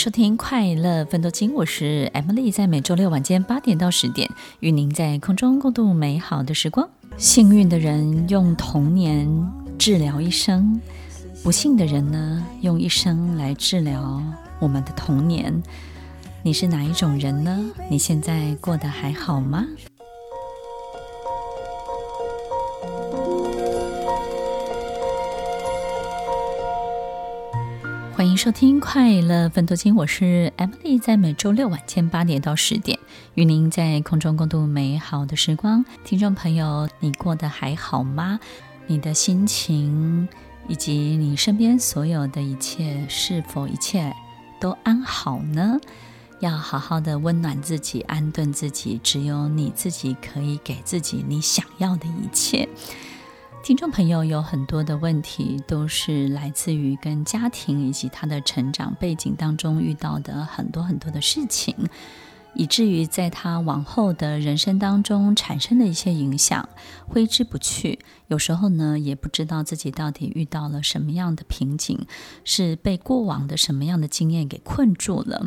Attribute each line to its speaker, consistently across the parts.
Speaker 1: 收听《快乐奋斗金》，我是 Emily，在每周六晚间八点到十点，与您在空中共度美好的时光。幸运的人用童年治疗一生，不幸的人呢，用一生来治疗我们的童年。你是哪一种人呢？你现在过得还好吗？欢迎收听《快乐分多金》，我是 Emily，在每周六晚间八点到十点，与您在空中共度美好的时光。听众朋友，你过得还好吗？你的心情以及你身边所有的一切，是否一切都安好呢？要好好的温暖自己，安顿自己，只有你自己可以给自己你想要的一切。听众朋友有很多的问题，都是来自于跟家庭以及他的成长背景当中遇到的很多很多的事情，以至于在他往后的人生当中产生的一些影响，挥之不去。有时候呢，也不知道自己到底遇到了什么样的瓶颈，是被过往的什么样的经验给困住了。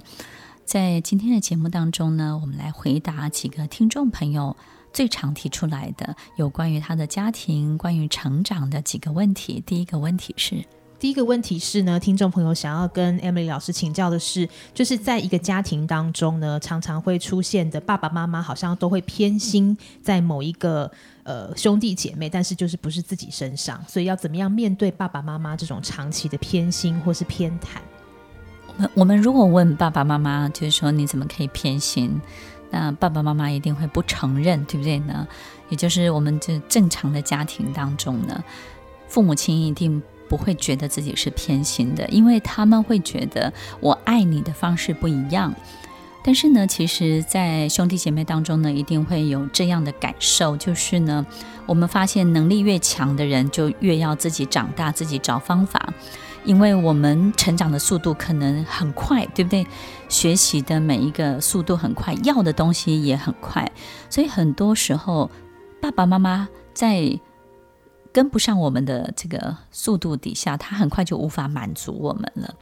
Speaker 1: 在今天的节目当中呢，我们来回答几个听众朋友最常提出来的有关于他的家庭、关于成长的几个问题。第一个问题是，
Speaker 2: 第一个问题是呢，听众朋友想要跟 Emily 老师请教的是，就是在一个家庭当中呢，常常会出现的爸爸妈妈好像都会偏心在某一个呃兄弟姐妹，但是就是不是自己身上，所以要怎么样面对爸爸妈妈这种长期的偏心或是偏袒？
Speaker 1: 我们我们如果问爸爸妈妈，就是说你怎么可以偏心？那爸爸妈妈一定会不承认，对不对呢？也就是我们这正常的家庭当中呢，父母亲一定不会觉得自己是偏心的，因为他们会觉得我爱你的方式不一样。但是呢，其实，在兄弟姐妹当中呢，一定会有这样的感受，就是呢，我们发现能力越强的人，就越要自己长大，自己找方法。因为我们成长的速度可能很快，对不对？学习的每一个速度很快，要的东西也很快，所以很多时候爸爸妈妈在跟不上我们的这个速度底下，他很快就无法满足我们了。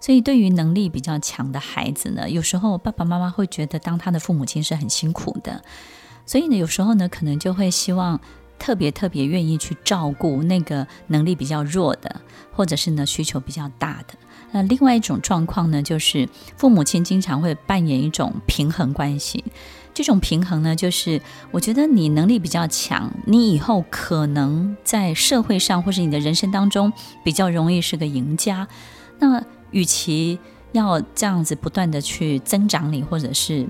Speaker 1: 所以对于能力比较强的孩子呢，有时候爸爸妈妈会觉得当他的父母亲是很辛苦的，所以呢，有时候呢，可能就会希望。特别特别愿意去照顾那个能力比较弱的，或者是呢需求比较大的。那另外一种状况呢，就是父母亲经常会扮演一种平衡关系。这种平衡呢，就是我觉得你能力比较强，你以后可能在社会上或是你的人生当中比较容易是个赢家。那与其要这样子不断的去增长你，或者是。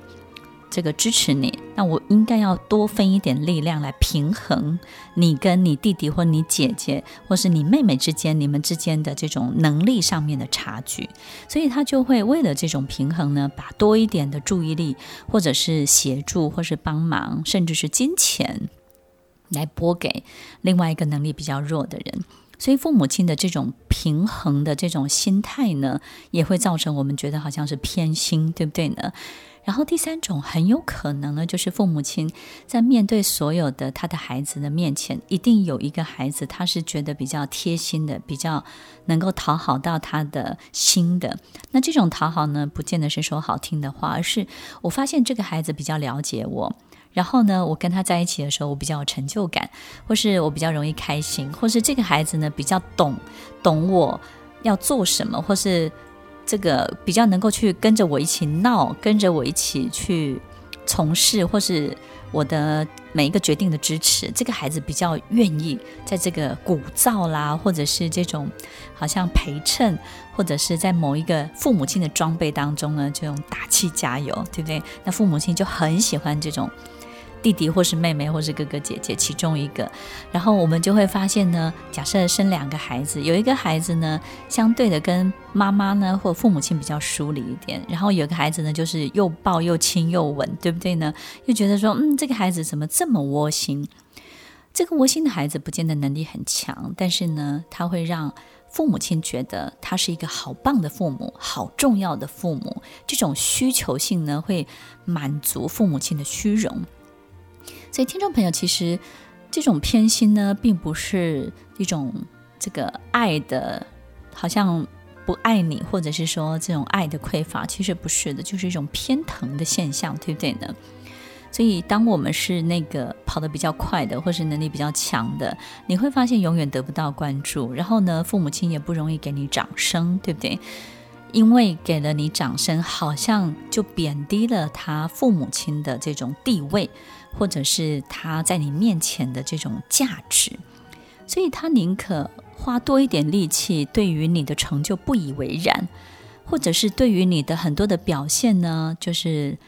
Speaker 1: 这个支持你，那我应该要多分一点力量来平衡你跟你弟弟或你姐姐或是你妹妹之间，你们之间的这种能力上面的差距，所以他就会为了这种平衡呢，把多一点的注意力，或者是协助，或是帮忙，甚至是金钱，来拨给另外一个能力比较弱的人。所以父母亲的这种平衡的这种心态呢，也会造成我们觉得好像是偏心，对不对呢？然后第三种很有可能呢，就是父母亲在面对所有的他的孩子的面前，一定有一个孩子他是觉得比较贴心的，比较能够讨好到他的心的。那这种讨好呢，不见得是说好听的话，而是我发现这个孩子比较了解我，然后呢，我跟他在一起的时候，我比较有成就感，或是我比较容易开心，或是这个孩子呢比较懂懂我要做什么，或是。这个比较能够去跟着我一起闹，跟着我一起去从事，或是我的每一个决定的支持。这个孩子比较愿意在这个鼓噪啦，或者是这种好像陪衬，或者是在某一个父母亲的装备当中呢，这种打气加油，对不对？那父母亲就很喜欢这种弟弟或是妹妹或是哥哥姐姐其中一个，然后我们就会发现呢，假设生两个孩子，有一个孩子呢，相对的跟妈妈呢或父母亲比较疏离一点，然后有个孩子呢，就是又抱又亲又吻，对不对呢？又觉得说，嗯，这个孩子怎么这么窝心？这个窝心的孩子不见得能力很强，但是呢，他会让父母亲觉得他是一个好棒的父母，好重要的父母。这种需求性呢，会满足父母亲的虚荣。所以，听众朋友，其实这种偏心呢，并不是一种这个爱的，好像不爱你，或者是说这种爱的匮乏，其实不是的，就是一种偏疼的现象，对不对呢？所以，当我们是那个跑得比较快的，或是能力比较强的，你会发现永远得不到关注，然后呢，父母亲也不容易给你掌声，对不对？因为给了你掌声，好像就贬低了他父母亲的这种地位。或者是他在你面前的这种价值，所以他宁可花多一点力气，对于你的成就不以为然，或者是对于你的很多的表现呢，就是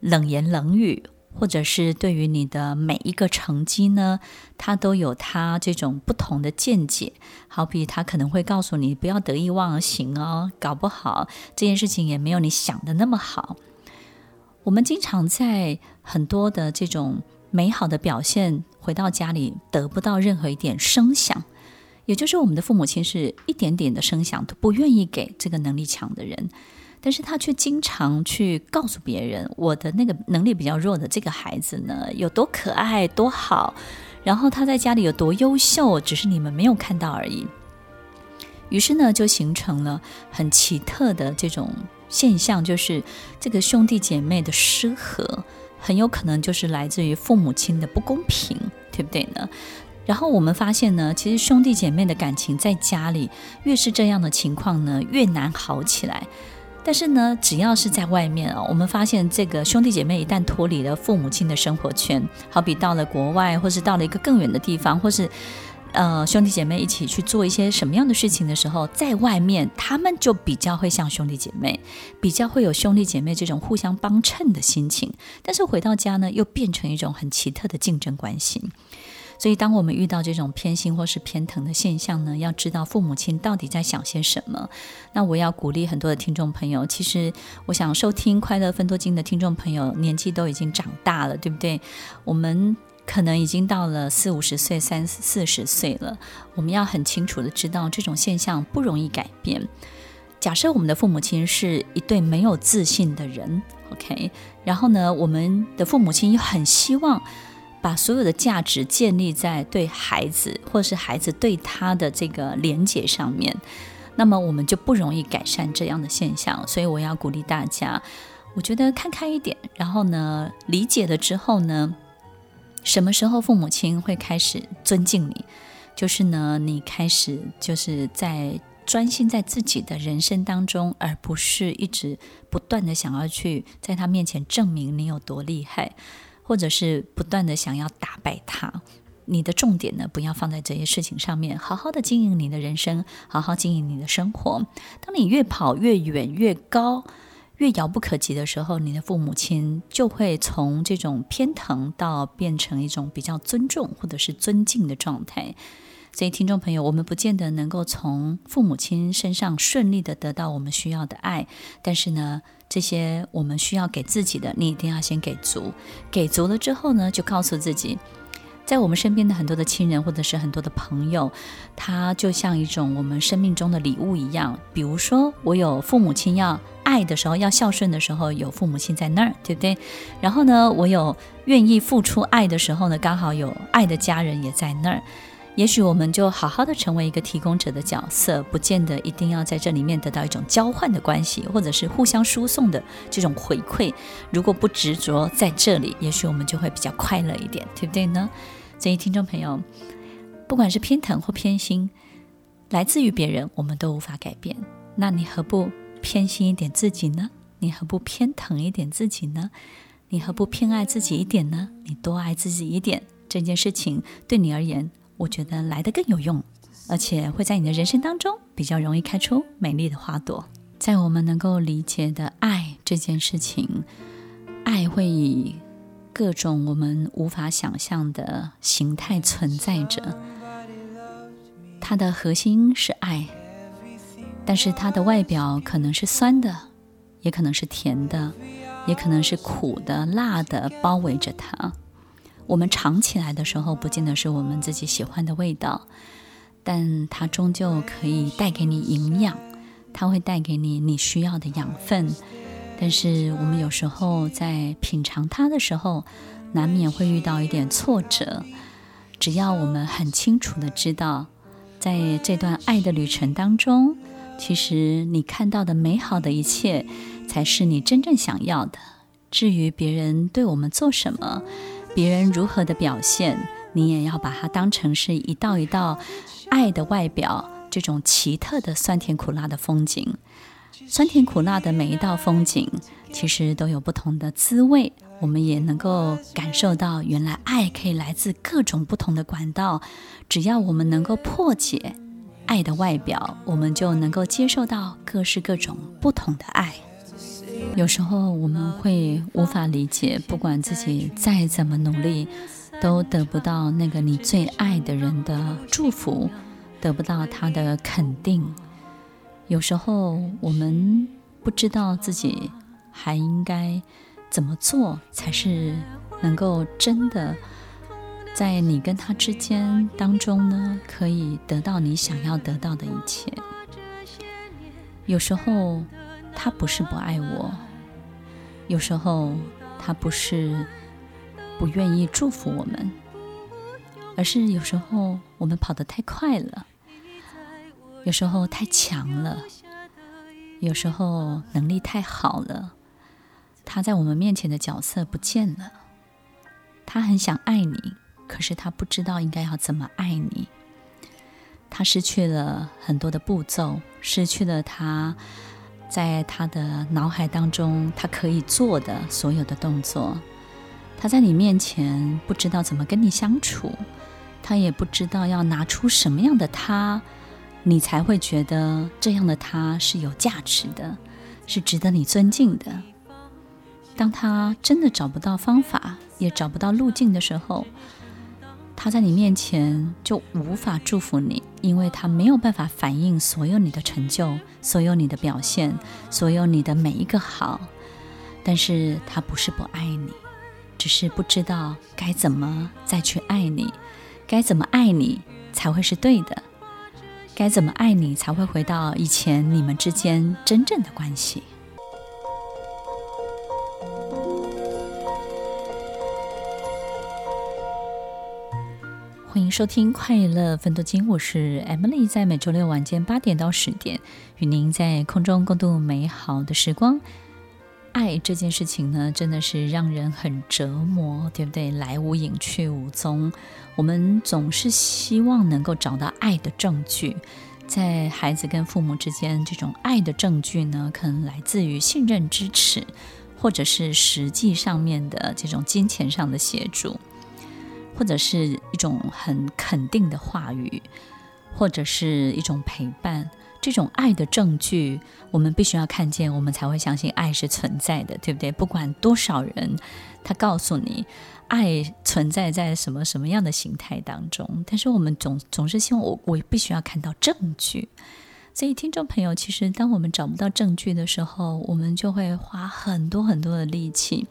Speaker 1: 冷言冷语，或者是对于你的每一个成绩呢，他都有他这种不同的见解。好比他可能会告诉你，不要得意忘形哦，搞不好这件事情也没有你想的那么好。我们经常在很多的这种美好的表现回到家里得不到任何一点声响，也就是我们的父母亲是一点点的声响都不愿意给这个能力强的人，但是他却经常去告诉别人，我的那个能力比较弱的这个孩子呢，有多可爱多好，然后他在家里有多优秀，只是你们没有看到而已。于是呢，就形成了很奇特的这种。现象就是这个兄弟姐妹的失和，很有可能就是来自于父母亲的不公平，对不对呢？然后我们发现呢，其实兄弟姐妹的感情在家里越是这样的情况呢，越难好起来。但是呢，只要是在外面啊，我们发现这个兄弟姐妹一旦脱离了父母亲的生活圈，好比到了国外，或是到了一个更远的地方，或是。呃，兄弟姐妹一起去做一些什么样的事情的时候，在外面他们就比较会像兄弟姐妹，比较会有兄弟姐妹这种互相帮衬的心情。但是回到家呢，又变成一种很奇特的竞争关系。所以，当我们遇到这种偏心或是偏疼的现象呢，要知道父母亲到底在想些什么。那我要鼓励很多的听众朋友，其实我想收听《快乐分多金》的听众朋友，年纪都已经长大了，对不对？我们。可能已经到了四五十岁、三四十岁了，我们要很清楚的知道这种现象不容易改变。假设我们的父母亲是一对没有自信的人，OK，然后呢，我们的父母亲又很希望把所有的价值建立在对孩子或是孩子对他的这个连接上面，那么我们就不容易改善这样的现象。所以我要鼓励大家，我觉得看开一点，然后呢，理解了之后呢。什么时候父母亲会开始尊敬你？就是呢，你开始就是在专心在自己的人生当中，而不是一直不断的想要去在他面前证明你有多厉害，或者是不断的想要打败他。你的重点呢，不要放在这些事情上面，好好的经营你的人生，好好经营你的生活。当你越跑越远越高。越遥不可及的时候，你的父母亲就会从这种偏疼到变成一种比较尊重或者是尊敬的状态。所以，听众朋友，我们不见得能够从父母亲身上顺利的得到我们需要的爱，但是呢，这些我们需要给自己的，你一定要先给足。给足了之后呢，就告诉自己，在我们身边的很多的亲人或者是很多的朋友，他就像一种我们生命中的礼物一样。比如说，我有父母亲要。爱的时候，要孝顺的时候，有父母亲在那儿，对不对？然后呢，我有愿意付出爱的时候呢，刚好有爱的家人也在那儿。也许我们就好好的成为一个提供者的角色，不见得一定要在这里面得到一种交换的关系，或者是互相输送的这种回馈。如果不执着在这里，也许我们就会比较快乐一点，对不对呢？所以，听众朋友，不管是偏疼或偏心，来自于别人，我们都无法改变。那你何不？偏心一点自己呢？你何不偏疼一点自己呢？你何不偏爱自己一点呢？你多爱自己一点，这件事情对你而言，我觉得来得更有用，而且会在你的人生当中比较容易开出美丽的花朵。在我们能够理解的爱这件事情，爱会以各种我们无法想象的形态存在着。它的核心是爱，但是它的外表可能是酸的，也可能是甜的，也可能是苦的、辣的，包围着它。我们尝起来的时候，不见得是我们自己喜欢的味道，但它终究可以带给你营养，它会带给你你需要的养分。但是我们有时候在品尝它的时候，难免会遇到一点挫折。只要我们很清楚的知道，在这段爱的旅程当中，其实你看到的美好的一切，才是你真正想要的。至于别人对我们做什么，别人如何的表现，你也要把它当成是一道一道爱的外表，这种奇特的酸甜苦辣的风景。酸甜苦辣的每一道风景，其实都有不同的滋味。我们也能够感受到，原来爱可以来自各种不同的管道。只要我们能够破解爱的外表，我们就能够接受到各式各种不同的爱。有时候我们会无法理解，不管自己再怎么努力，都得不到那个你最爱的人的祝福，得不到他的肯定。有时候我们不知道自己还应该怎么做才是能够真的在你跟他之间当中呢，可以得到你想要得到的一切。有时候他不是不爱我，有时候他不是不愿意祝福我们，而是有时候我们跑得太快了。有时候太强了，有时候能力太好了，他在我们面前的角色不见了。他很想爱你，可是他不知道应该要怎么爱你。他失去了很多的步骤，失去了他在他的脑海当中他可以做的所有的动作。他在你面前不知道怎么跟你相处，他也不知道要拿出什么样的他。你才会觉得这样的他是有价值的，是值得你尊敬的。当他真的找不到方法，也找不到路径的时候，他在你面前就无法祝福你，因为他没有办法反映所有你的成就，所有你的表现，所有你的每一个好。但是他不是不爱你，只是不知道该怎么再去爱你，该怎么爱你才会是对的。该怎么爱你才会回到以前你们之间真正的关系？欢迎收听《快乐分多金》，我是 Emily，在每周六晚间八点到十点，与您在空中共度美好的时光。爱这件事情呢，真的是让人很折磨，对不对？来无影去无踪。我们总是希望能够找到爱的证据，在孩子跟父母之间，这种爱的证据呢，可能来自于信任、支持，或者是实际上面的这种金钱上的协助，或者是一种很肯定的话语，或者是一种陪伴。这种爱的证据，我们必须要看见，我们才会相信爱是存在的，对不对？不管多少人，他告诉你爱存在在什么什么样的形态当中，但是我们总总是希望我我必须要看到证据。所以，听众朋友，其实当我们找不到证据的时候，我们就会花很多很多的力气。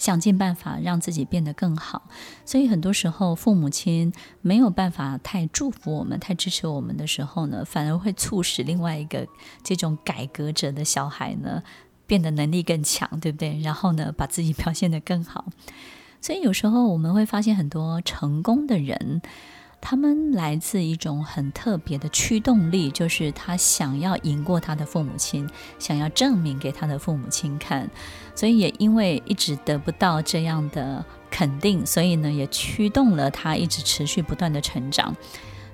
Speaker 1: 想尽办法让自己变得更好，所以很多时候父母亲没有办法太祝福我们、太支持我们的时候呢，反而会促使另外一个这种改革者的小孩呢变得能力更强，对不对？然后呢，把自己表现得更好。所以有时候我们会发现很多成功的人。他们来自一种很特别的驱动力，就是他想要赢过他的父母亲，想要证明给他的父母亲看，所以也因为一直得不到这样的肯定，所以呢，也驱动了他一直持续不断的成长。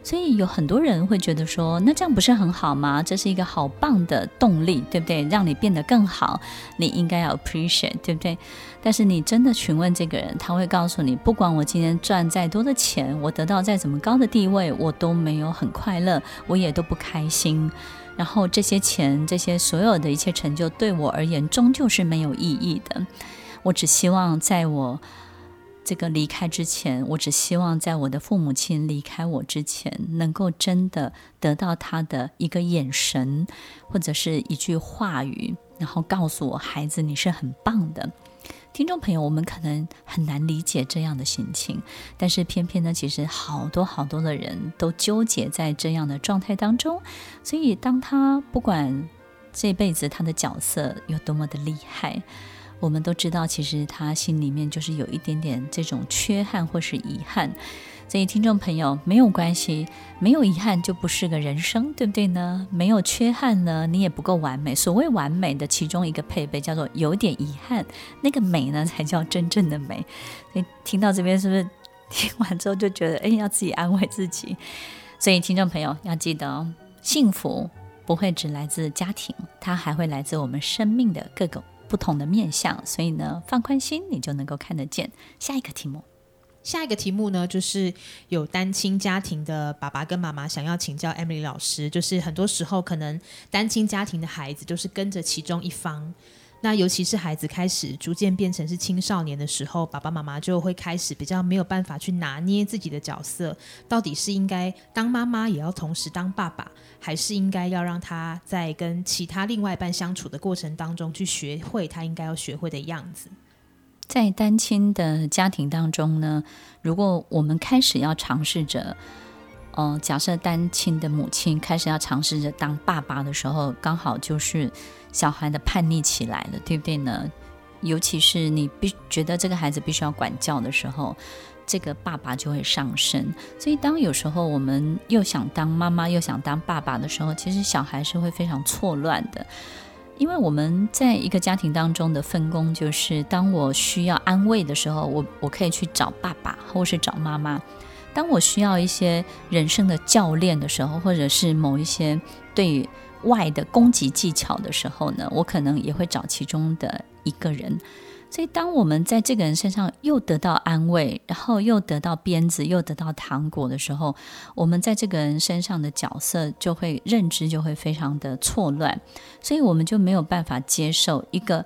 Speaker 1: 所以有很多人会觉得说，那这样不是很好吗？这是一个好棒的动力，对不对？让你变得更好，你应该要 appreciate，对不对？但是你真的询问这个人，他会告诉你，不管我今天赚再多的钱，我得到再怎么高的地位，我都没有很快乐，我也都不开心。然后这些钱，这些所有的一切成就，对我而言，终究是没有意义的。我只希望在我。这个离开之前，我只希望在我的父母亲离开我之前，能够真的得到他的一个眼神，或者是一句话语，然后告诉我孩子，你是很棒的。听众朋友，我们可能很难理解这样的心情，但是偏偏呢，其实好多好多的人都纠结在这样的状态当中。所以，当他不管这辈子他的角色有多么的厉害。我们都知道，其实他心里面就是有一点点这种缺憾或是遗憾，所以听众朋友没有关系，没有遗憾就不是个人生，对不对呢？没有缺憾呢，你也不够完美。所谓完美的其中一个配备叫做有点遗憾，那个美呢才叫真正的美。所以听到这边是不是听完之后就觉得，哎，要自己安慰自己？所以听众朋友要记得哦，幸福不会只来自家庭，它还会来自我们生命的各个。不同的面相，所以呢，放宽心，你就能够看得见。下一个题目，
Speaker 2: 下一个题目呢，就是有单亲家庭的爸爸跟妈妈想要请教 Emily 老师，就是很多时候可能单亲家庭的孩子都是跟着其中一方。那尤其是孩子开始逐渐变成是青少年的时候，爸爸妈妈就会开始比较没有办法去拿捏自己的角色，到底是应该当妈妈也要同时当爸爸，还是应该要让他在跟其他另外一半相处的过程当中去学会他应该要学会的样子？
Speaker 1: 在单亲的家庭当中呢，如果我们开始要尝试着。呃，假设单亲的母亲开始要尝试着当爸爸的时候，刚好就是小孩的叛逆起来了，对不对呢？尤其是你必觉得这个孩子必须要管教的时候，这个爸爸就会上升。所以，当有时候我们又想当妈妈又想当爸爸的时候，其实小孩是会非常错乱的，因为我们在一个家庭当中的分工就是，当我需要安慰的时候，我我可以去找爸爸，或是找妈妈。当我需要一些人生的教练的时候，或者是某一些对外的攻击技巧的时候呢，我可能也会找其中的一个人。所以，当我们在这个人身上又得到安慰，然后又得到鞭子，又得到糖果的时候，我们在这个人身上的角色就会认知就会非常的错乱，所以我们就没有办法接受一个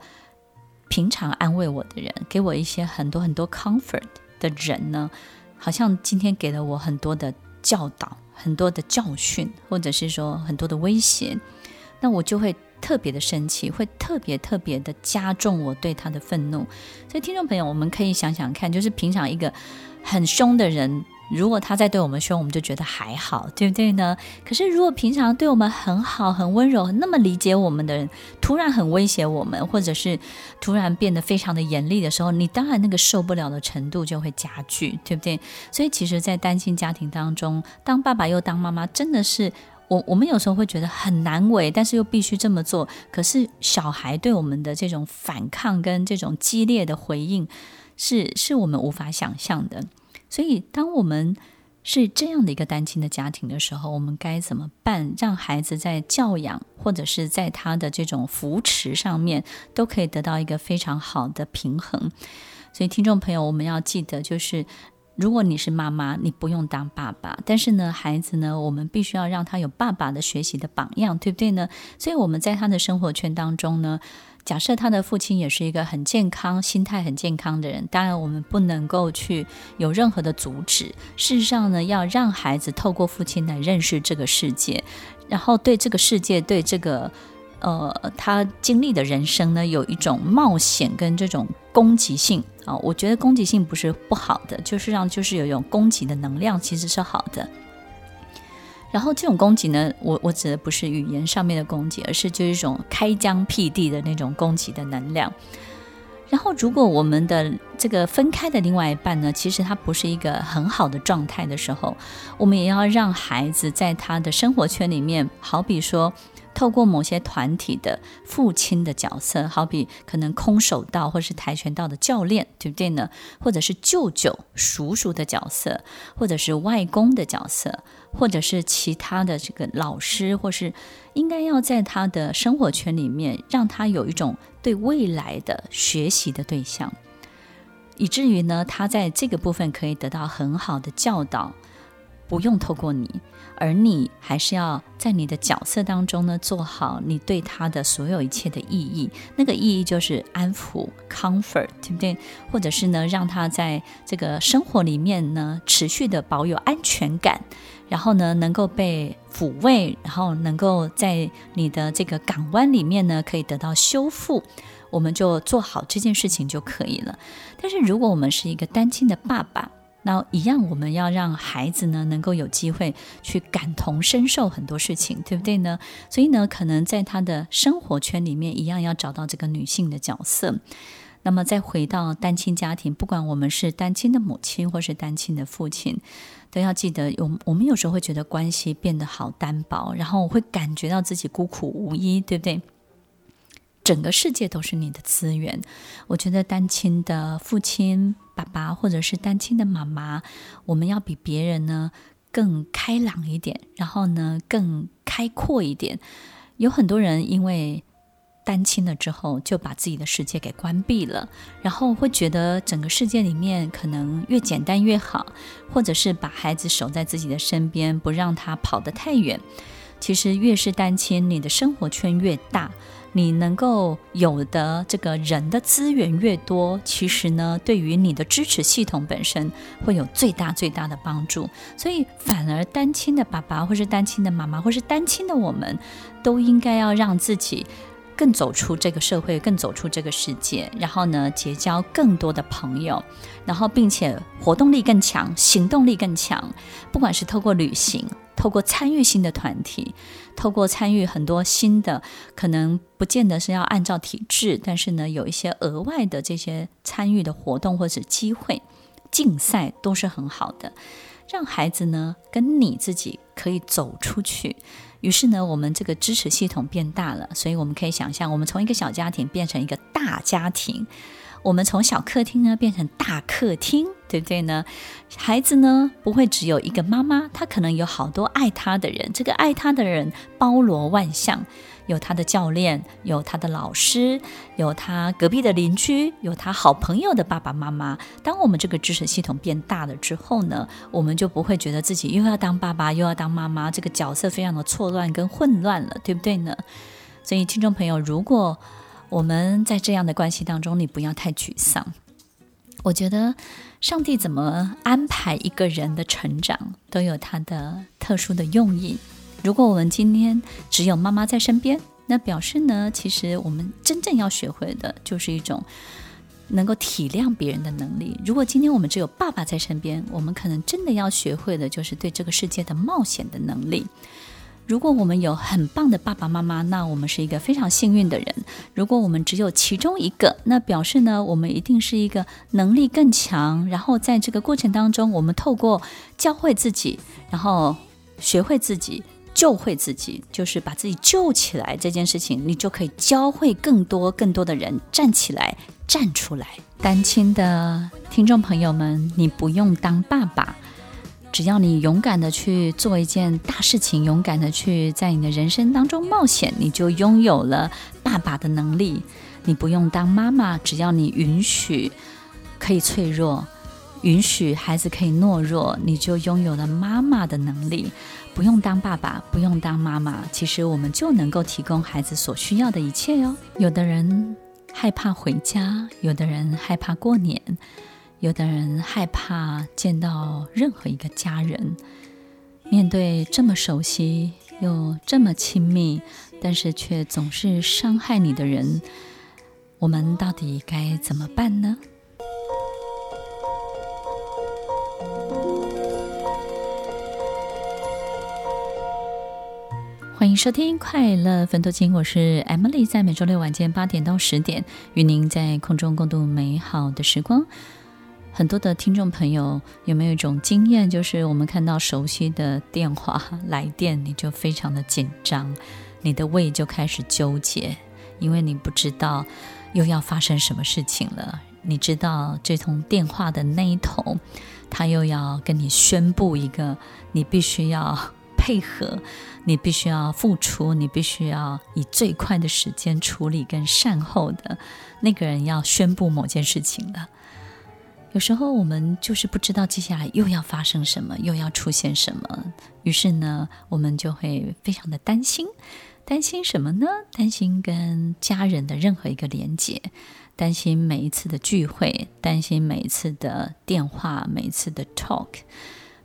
Speaker 1: 平常安慰我的人，给我一些很多很多 comfort 的人呢。好像今天给了我很多的教导，很多的教训，或者是说很多的威胁，那我就会特别的生气，会特别特别的加重我对他的愤怒。所以，听众朋友，我们可以想想看，就是平常一个很凶的人。如果他在对我们凶，我们就觉得还好，对不对呢？可是如果平常对我们很好、很温柔、那么理解我们的人，突然很威胁我们，或者是突然变得非常的严厉的时候，你当然那个受不了的程度就会加剧，对不对？所以其实，在单亲家庭当中，当爸爸又当妈妈，真的是我我们有时候会觉得很难为，但是又必须这么做。可是小孩对我们的这种反抗跟这种激烈的回应，是是我们无法想象的。所以，当我们是这样的一个单亲的家庭的时候，我们该怎么办？让孩子在教养或者是在他的这种扶持上面，都可以得到一个非常好的平衡。所以，听众朋友，我们要记得，就是如果你是妈妈，你不用当爸爸，但是呢，孩子呢，我们必须要让他有爸爸的学习的榜样，对不对呢？所以，我们在他的生活圈当中呢。假设他的父亲也是一个很健康、心态很健康的人，当然我们不能够去有任何的阻止。事实上呢，要让孩子透过父亲来认识这个世界，然后对这个世界、对这个呃他经历的人生呢，有一种冒险跟这种攻击性啊。我觉得攻击性不是不好的，就是让就是有一种攻击的能量，其实是好的。然后这种攻击呢，我我指的不是语言上面的攻击，而是就是一种开疆辟地的那种攻击的能量。然后，如果我们的这个分开的另外一半呢，其实他不是一个很好的状态的时候，我们也要让孩子在他的生活圈里面，好比说。透过某些团体的父亲的角色，好比可能空手道或是跆拳道的教练，对不对呢？或者是舅舅、叔叔的角色，或者是外公的角色，或者是其他的这个老师，或是应该要在他的生活圈里面，让他有一种对未来的学习的对象，以至于呢，他在这个部分可以得到很好的教导。不用透过你，而你还是要在你的角色当中呢，做好你对他的所有一切的意义。那个意义就是安抚 （comfort），对不对？或者是呢，让他在这个生活里面呢，持续的保有安全感，然后呢，能够被抚慰，然后能够在你的这个港湾里面呢，可以得到修复。我们就做好这件事情就可以了。但是如果我们是一个单亲的爸爸，那一样我们要让孩子呢能够有机会去感同身受很多事情，对不对呢？所以呢，可能在他的生活圈里面一样要找到这个女性的角色。那么再回到单亲家庭，不管我们是单亲的母亲或是单亲的父亲，都要记得，我我们有时候会觉得关系变得好单薄，然后我会感觉到自己孤苦无依，对不对？整个世界都是你的资源。我觉得单亲的父亲、爸爸，或者是单亲的妈妈，我们要比别人呢更开朗一点，然后呢更开阔一点。有很多人因为单亲了之后，就把自己的世界给关闭了，然后会觉得整个世界里面可能越简单越好，或者是把孩子守在自己的身边，不让他跑得太远。其实越是单亲，你的生活圈越大。你能够有的这个人的资源越多，其实呢，对于你的支持系统本身会有最大最大的帮助。所以，反而单亲的爸爸，或是单亲的妈妈，或是单亲的我们，都应该要让自己更走出这个社会，更走出这个世界，然后呢，结交更多的朋友，然后并且活动力更强，行动力更强，不管是透过旅行。透过参与新的团体，透过参与很多新的，可能不见得是要按照体制，但是呢，有一些额外的这些参与的活动或者机会，竞赛都是很好的，让孩子呢跟你自己可以走出去。于是呢，我们这个支持系统变大了，所以我们可以想象，我们从一个小家庭变成一个大家庭。我们从小客厅呢变成大客厅，对不对呢？孩子呢不会只有一个妈妈，他可能有好多爱他的人。这个爱他的人包罗万象，有他的教练，有他的老师，有他隔壁的邻居，有他好朋友的爸爸妈妈。当我们这个支持系统变大了之后呢，我们就不会觉得自己又要当爸爸又要当妈妈，这个角色非常的错乱跟混乱了，对不对呢？所以，听众朋友，如果我们在这样的关系当中，你不要太沮丧。我觉得上帝怎么安排一个人的成长，都有他的特殊的用意。如果我们今天只有妈妈在身边，那表示呢，其实我们真正要学会的就是一种能够体谅别人的能力。如果今天我们只有爸爸在身边，我们可能真的要学会的就是对这个世界的冒险的能力。如果我们有很棒的爸爸妈妈，那我们是一个非常幸运的人。如果我们只有其中一个，那表示呢，我们一定是一个能力更强。然后在这个过程当中，我们透过教会自己，然后学会自己，救会自己，就是把自己救起来这件事情，你就可以教会更多更多的人站起来、站出来。单亲的听众朋友们，你不用当爸爸。只要你勇敢的去做一件大事情，勇敢的去在你的人生当中冒险，你就拥有了爸爸的能力。你不用当妈妈，只要你允许可以脆弱，允许孩子可以懦弱，你就拥有了妈妈的能力。不用当爸爸，不用当妈妈，其实我们就能够提供孩子所需要的一切哟。有的人害怕回家，有的人害怕过年。有的人害怕见到任何一个家人，面对这么熟悉又这么亲密，但是却总是伤害你的人，我们到底该怎么办呢？欢迎收听《快乐分多金》，我是 Emily，在每周六晚间八点到十点，与您在空中共度美好的时光。很多的听众朋友有没有一种经验，就是我们看到熟悉的电话来电，你就非常的紧张，你的胃就开始纠结，因为你不知道又要发生什么事情了。你知道这通电话的那一头，他又要跟你宣布一个你必须要配合，你必须要付出，你必须要以最快的时间处理跟善后的那个人要宣布某件事情了。有时候我们就是不知道接下来又要发生什么，又要出现什么，于是呢，我们就会非常的担心。担心什么呢？担心跟家人的任何一个连接，担心每一次的聚会，担心每一次的电话，每一次的 talk，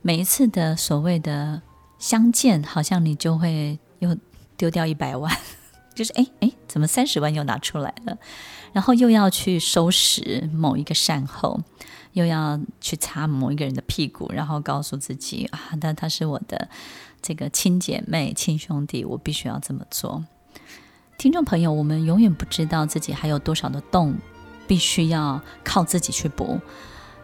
Speaker 1: 每一次的所谓的相见，好像你就会又丢掉一百万，就是哎哎，怎么三十万又拿出来了？然后又要去收拾某一个善后，又要去擦某一个人的屁股，然后告诉自己啊，那他是我的。这个亲姐妹、亲兄弟，我必须要这么做。听众朋友，我们永远不知道自己还有多少的洞，必须要靠自己去补。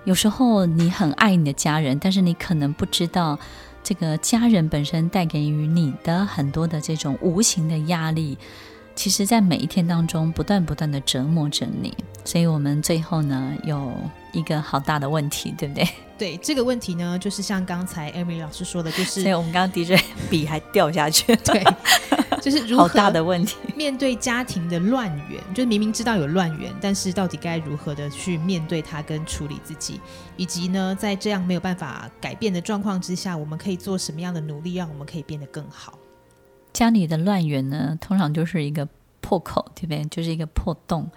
Speaker 1: 有时候你很爱你的家人，但是你可能不知道，这个家人本身带给予你的很多的这种无形的压力，其实在每一天当中不断不断的折磨着你。所以，我们最后呢，有一个好大的问题，对不对？
Speaker 2: 对这个问题呢，就是像刚才 Emily 老师说的，就是，
Speaker 1: 所以我们刚刚 DJ 笔还掉下去，
Speaker 2: 对，就是如何
Speaker 1: 大的问题，
Speaker 2: 面对家庭的乱源，就是明明知道有乱源，但是到底该如何的去面对它跟处理自己，以及呢，在这样没有办法改变的状况之下，我们可以做什么样的努力，让我们可以变得更好？
Speaker 1: 家里的乱源呢，通常就是一个破口，对不对？就是一个破洞。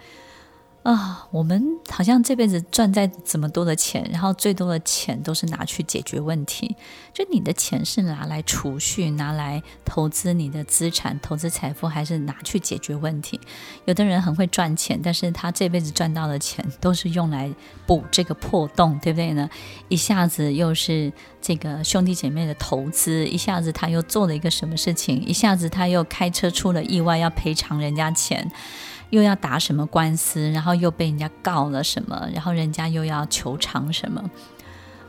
Speaker 1: 啊，我们好像这辈子赚再怎么多的钱，然后最多的钱都是拿去解决问题。就你的钱是拿来储蓄、拿来投资你的资产、投资财富，还是拿去解决问题？有的人很会赚钱，但是他这辈子赚到的钱都是用来补这个破洞，对不对呢？一下子又是这个兄弟姐妹的投资，一下子他又做了一个什么事情，一下子他又开车出了意外要赔偿人家钱。又要打什么官司，然后又被人家告了什么，然后人家又要求偿什么。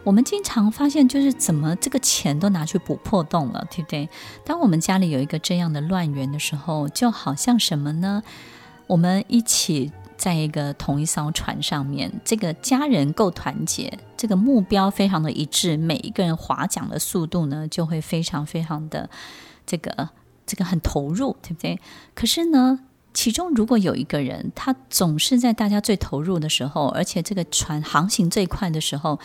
Speaker 1: 我们经常发现，就是怎么这个钱都拿去补破洞了，对不对？当我们家里有一个这样的乱源的时候，就好像什么呢？我们一起在一个同一艘船上面，这个家人够团结，这个目标非常的一致，每一个人划桨的速度呢，就会非常非常的这个这个很投入，对不对？可是呢，其中如果有一个人，他总是在大家最投入的时候，而且这个船航行最快的时候，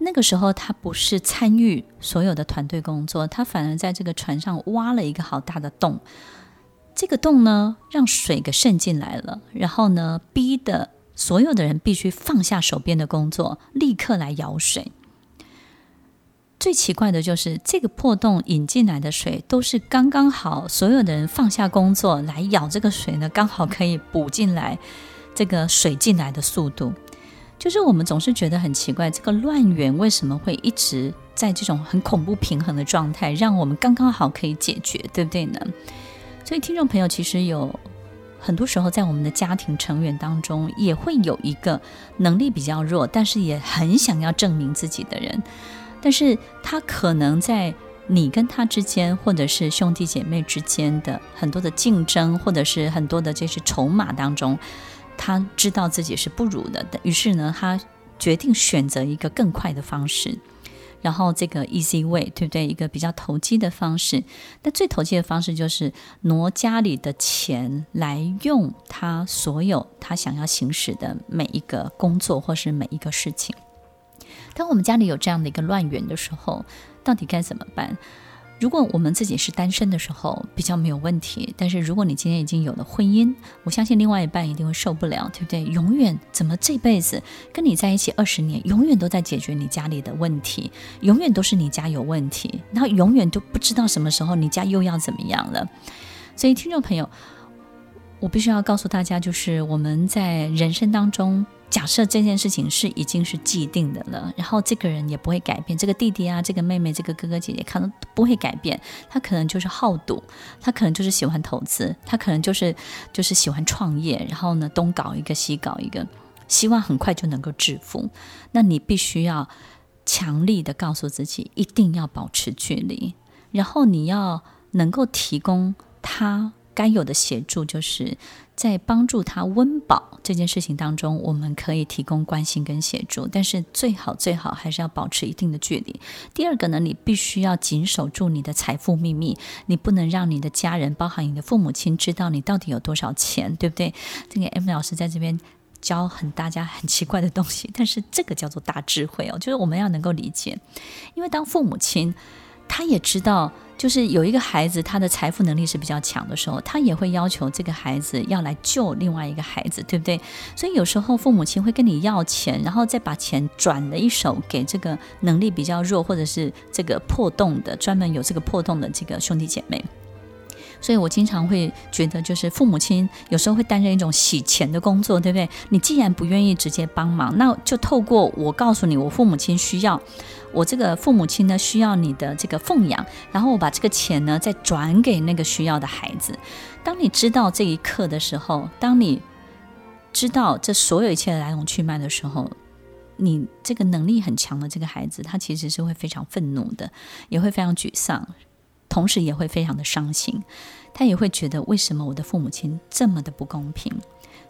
Speaker 1: 那个时候他不是参与所有的团队工作，他反而在这个船上挖了一个好大的洞。这个洞呢，让水给渗进来了，然后呢，逼的所有的人必须放下手边的工作，立刻来舀水。最奇怪的就是这个破洞引进来的水都是刚刚好，所有的人放下工作来舀这个水呢，刚好可以补进来这个水进来的速度。就是我们总是觉得很奇怪，这个乱源为什么会一直在这种很恐怖平衡的状态，让我们刚刚好可以解决，对不对呢？所以听众朋友，其实有很多时候在我们的家庭成员当中，也会有一个能力比较弱，但是也很想要证明自己的人。但是他可能在你跟他之间，或者是兄弟姐妹之间的很多的竞争，或者是很多的这些筹码当中，他知道自己是不如的，于是呢，他决定选择一个更快的方式，然后这个 easy way，对不对？一个比较投机的方式。那最投机的方式就是挪家里的钱来用他所有他想要行使的每一个工作，或是每一个事情。当我们家里有这样的一个乱源的时候，到底该怎么办？如果我们自己是单身的时候，比较没有问题。但是如果你今天已经有了婚姻，我相信另外一半一定会受不了，对不对？永远怎么这辈子跟你在一起二十年，永远都在解决你家里的问题，永远都是你家有问题，然后永远都不知道什么时候你家又要怎么样了。所以，听众朋友，我必须要告诉大家，就是我们在人生当中。假设这件事情是已经是既定的了，然后这个人也不会改变，这个弟弟啊，这个妹妹，这个哥哥姐姐，可能不会改变。他可能就是好赌，他可能就是喜欢投资，他可能就是就是喜欢创业，然后呢，东搞一个西搞一个，希望很快就能够致富。那你必须要强力的告诉自己，一定要保持距离，然后你要能够提供他该有的协助，就是。在帮助他温饱这件事情当中，我们可以提供关心跟协助，但是最好最好还是要保持一定的距离。第二个呢，你必须要谨守住你的财富秘密，你不能让你的家人，包含你的父母亲，知道你到底有多少钱，对不对？这个 M 老师在这边教很大家很奇怪的东西，但是这个叫做大智慧哦，就是我们要能够理解，因为当父母亲，他也知道。就是有一个孩子，他的财富能力是比较强的时候，他也会要求这个孩子要来救另外一个孩子，对不对？所以有时候父母亲会跟你要钱，然后再把钱转了一手给这个能力比较弱，或者是这个破洞的，专门有这个破洞的这个兄弟姐妹。所以我经常会觉得，就是父母亲有时候会担任一种洗钱的工作，对不对？你既然不愿意直接帮忙，那就透过我告诉你，我父母亲需要。我这个父母亲呢，需要你的这个奉养，然后我把这个钱呢再转给那个需要的孩子。当你知道这一刻的时候，当你知道这所有一切的来龙去脉的时候，你这个能力很强的这个孩子，他其实是会非常愤怒的，也会非常沮丧，同时也会非常的伤心。他也会觉得为什么我的父母亲这么的不公平？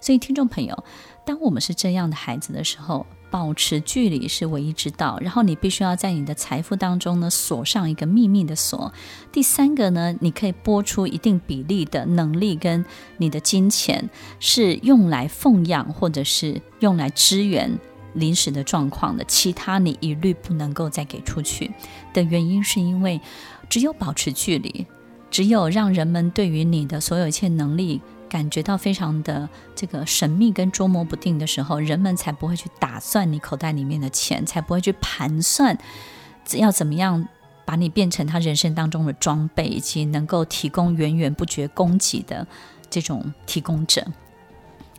Speaker 1: 所以，听众朋友，当我们是这样的孩子的时候，保持距离是唯一之道。然后你必须要在你的财富当中呢锁上一个秘密的锁。第三个呢，你可以拨出一定比例的能力跟你的金钱，是用来奉养或者是用来支援临时的状况的。其他你一律不能够再给出去的原因，是因为只有保持距离，只有让人们对于你的所有一切能力。感觉到非常的这个神秘跟捉摸不定的时候，人们才不会去打算你口袋里面的钱，才不会去盘算要怎么样把你变成他人生当中的装备，以及能够提供源源不绝供给的这种提供者。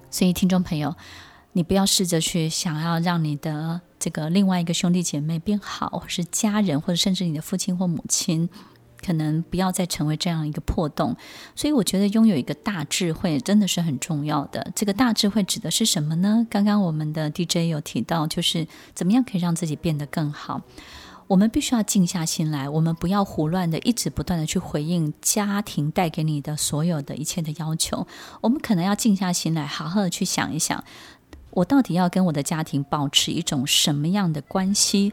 Speaker 1: 所以，听众朋友，你不要试着去想要让你的这个另外一个兄弟姐妹变好，或是家人，或者甚至你的父亲或母亲。可能不要再成为这样一个破洞，所以我觉得拥有一个大智慧真的是很重要的。这个大智慧指的是什么呢？刚刚我们的 DJ 有提到，就是怎么样可以让自己变得更好。我们必须要静下心来，我们不要胡乱的一直不断的去回应家庭带给你的所有的一切的要求。我们可能要静下心来，好好的去想一想，我到底要跟我的家庭保持一种什么样的关系？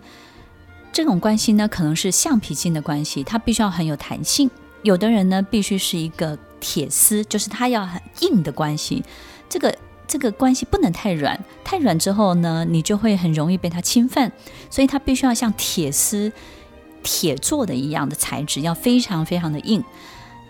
Speaker 1: 这种关系呢，可能是橡皮筋的关系，它必须要很有弹性；有的人呢，必须是一个铁丝，就是它要很硬的关系。这个这个关系不能太软，太软之后呢，你就会很容易被它侵犯。所以它必须要像铁丝、铁做的一样的材质，要非常非常的硬。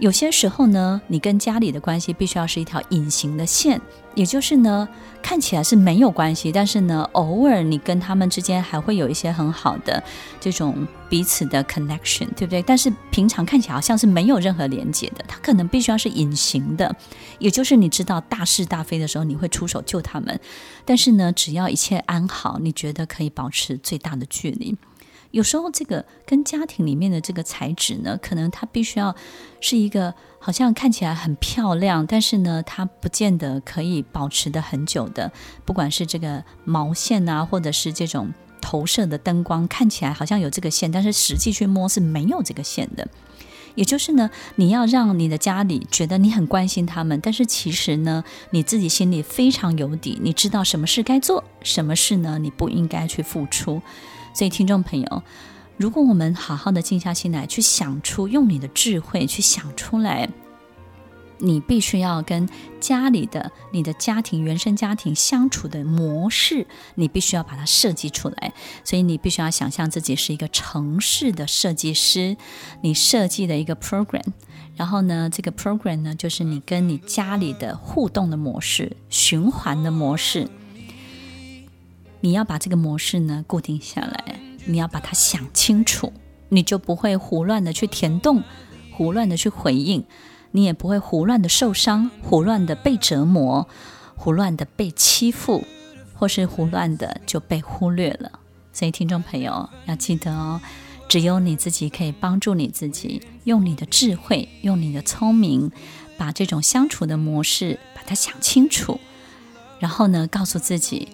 Speaker 1: 有些时候呢，你跟家里的关系必须要是一条隐形的线，也就是呢，看起来是没有关系，但是呢，偶尔你跟他们之间还会有一些很好的这种彼此的 connection，对不对？但是平常看起来好像是没有任何连接的，它可能必须要是隐形的，也就是你知道大是大非的时候，你会出手救他们，但是呢，只要一切安好，你觉得可以保持最大的距离。有时候，这个跟家庭里面的这个材质呢，可能它必须要是一个好像看起来很漂亮，但是呢，它不见得可以保持得很久的。不管是这个毛线啊，或者是这种投射的灯光，看起来好像有这个线，但是实际去摸是没有这个线的。也就是呢，你要让你的家里觉得你很关心他们，但是其实呢，你自己心里非常有底，你知道什么事该做，什么事呢，你不应该去付出。所以，听众朋友，如果我们好好的静下心来，去想出用你的智慧去想出来，你必须要跟家里的你的家庭原生家庭相处的模式，你必须要把它设计出来。所以，你必须要想象自己是一个城市的设计师，你设计的一个 program，然后呢，这个 program 呢，就是你跟你家里的互动的模式、循环的模式。你要把这个模式呢固定下来，你要把它想清楚，你就不会胡乱的去填洞，胡乱的去回应，你也不会胡乱的受伤，胡乱的被折磨，胡乱的被欺负，或是胡乱的就被忽略了。所以，听众朋友要记得哦，只有你自己可以帮助你自己，用你的智慧，用你的聪明，把这种相处的模式把它想清楚，然后呢，告诉自己。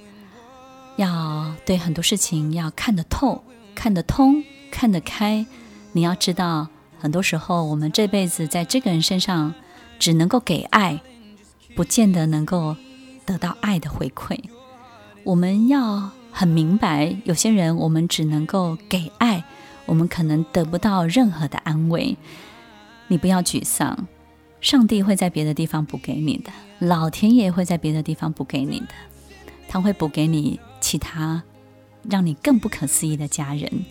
Speaker 1: 要对很多事情要看得透、看得通、看得开。你要知道，很多时候我们这辈子在这个人身上只能够给爱，不见得能够得到爱的回馈。我们要很明白，有些人我们只能够给爱，我们可能得不到任何的安慰。你不要沮丧，上帝会在别的地方补给你的，老天爷会在别的地方补给你的。他会补给你其他让你更不可思议的家人。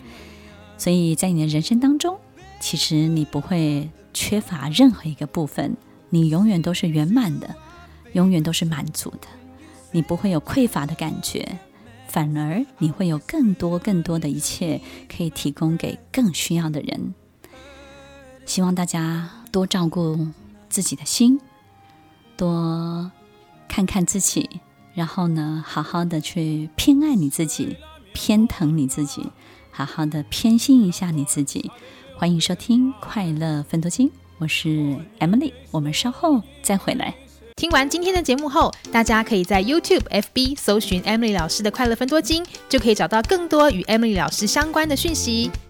Speaker 1: 所以在你的人生当中，其实你不会缺乏任何一个部分，你永远都是圆满的，永远都是满足的，你不会有匮乏的感觉。反而你会有更多更多的一切可以提供给更需要的人。希望大家多照顾自己的心，多看看自己，然后呢，好好的去偏爱你自己，偏疼你自己，好好的偏心一下你自己。欢迎收听《快乐分多金》，我是 Emily，我们稍后再回来。
Speaker 2: 听完今天的节目后，大家可以在 YouTube、FB 搜寻 Emily 老师的快乐分多金，就可以找到更多与 Emily 老师相关的讯息。